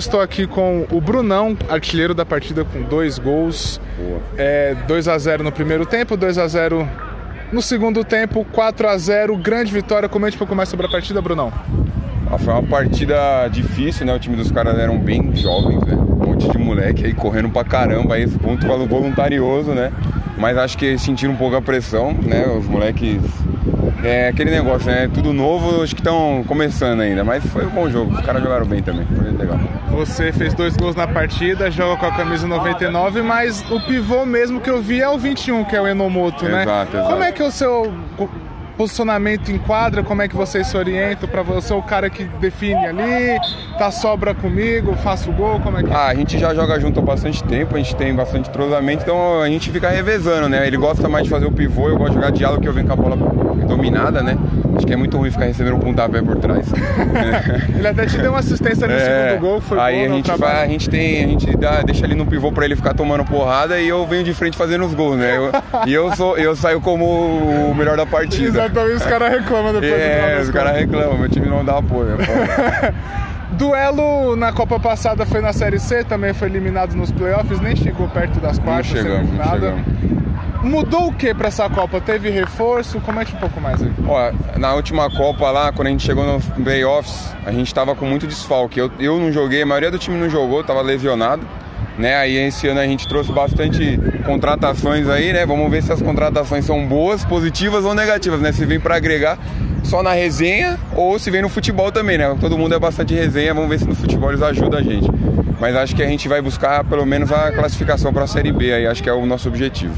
Estou aqui com o Brunão, artilheiro da partida com dois gols. É, 2 a 0 no primeiro tempo, 2 a 0 no segundo tempo, 4 a 0 grande vitória. Comente um pouco mais sobre a partida, Brunão. Ah, foi uma partida difícil, né? O time dos caras eram bem jovens, né? Um monte de moleque aí correndo pra caramba, aí esse ponto voluntarioso, né? Mas acho que sentiram um pouco a pressão, né? Os moleques é aquele negócio, né? Tudo novo, acho que estão começando ainda, mas foi um bom jogo. Os caras jogaram bem também, foi legal. Você fez dois gols na partida, joga com a camisa 99, mas o pivô mesmo que eu vi é o 21, que é o Enomoto, né? Exato, exato. Como é que é o seu posicionamento em quadra, como é que vocês se orientam para você, o cara que define ali, tá sobra comigo, faço gol, como é que é? Ah, a gente já joga junto há bastante tempo, a gente tem bastante trozamento, então a gente fica revezando, né? Ele gosta mais de fazer o pivô, eu gosto de jogar diálogo que eu venho com a bola dominada, né? Acho que é muito ruim ficar recebendo um pontapé por trás. ele até te deu uma assistência no é, segundo gol, foi Aí gol, a gente vai, a gente tem, a gente dá, deixa ali no pivô para ele ficar tomando porrada e eu venho de frente fazendo os gols, né? Eu, e eu sou, eu saio como o melhor da partida. Exatamente, os caras reclamam depois É, os caras reclamam, meu time não dá apoio. É Duelo na Copa passada foi na Série C, também foi eliminado nos playoffs, nem chegou perto das quartas. Não chegamos, não chegamos. Mudou o que para essa Copa? Teve reforço? Comente um pouco mais aí. Na última Copa lá, quando a gente chegou nos playoffs, a gente tava com muito desfalque. Eu, eu não joguei, a maioria do time não jogou, tava lesionado. Né? Aí esse ano a gente trouxe bastante contratações aí, né? Vamos ver se as contratações são boas, positivas ou negativas, né? Se vem para agregar só na resenha ou se vem no futebol também, né? Todo mundo é bastante resenha, vamos ver se no futebol eles ajudam a gente. Mas acho que a gente vai buscar pelo menos a classificação para a Série B aí, acho que é o nosso objetivo.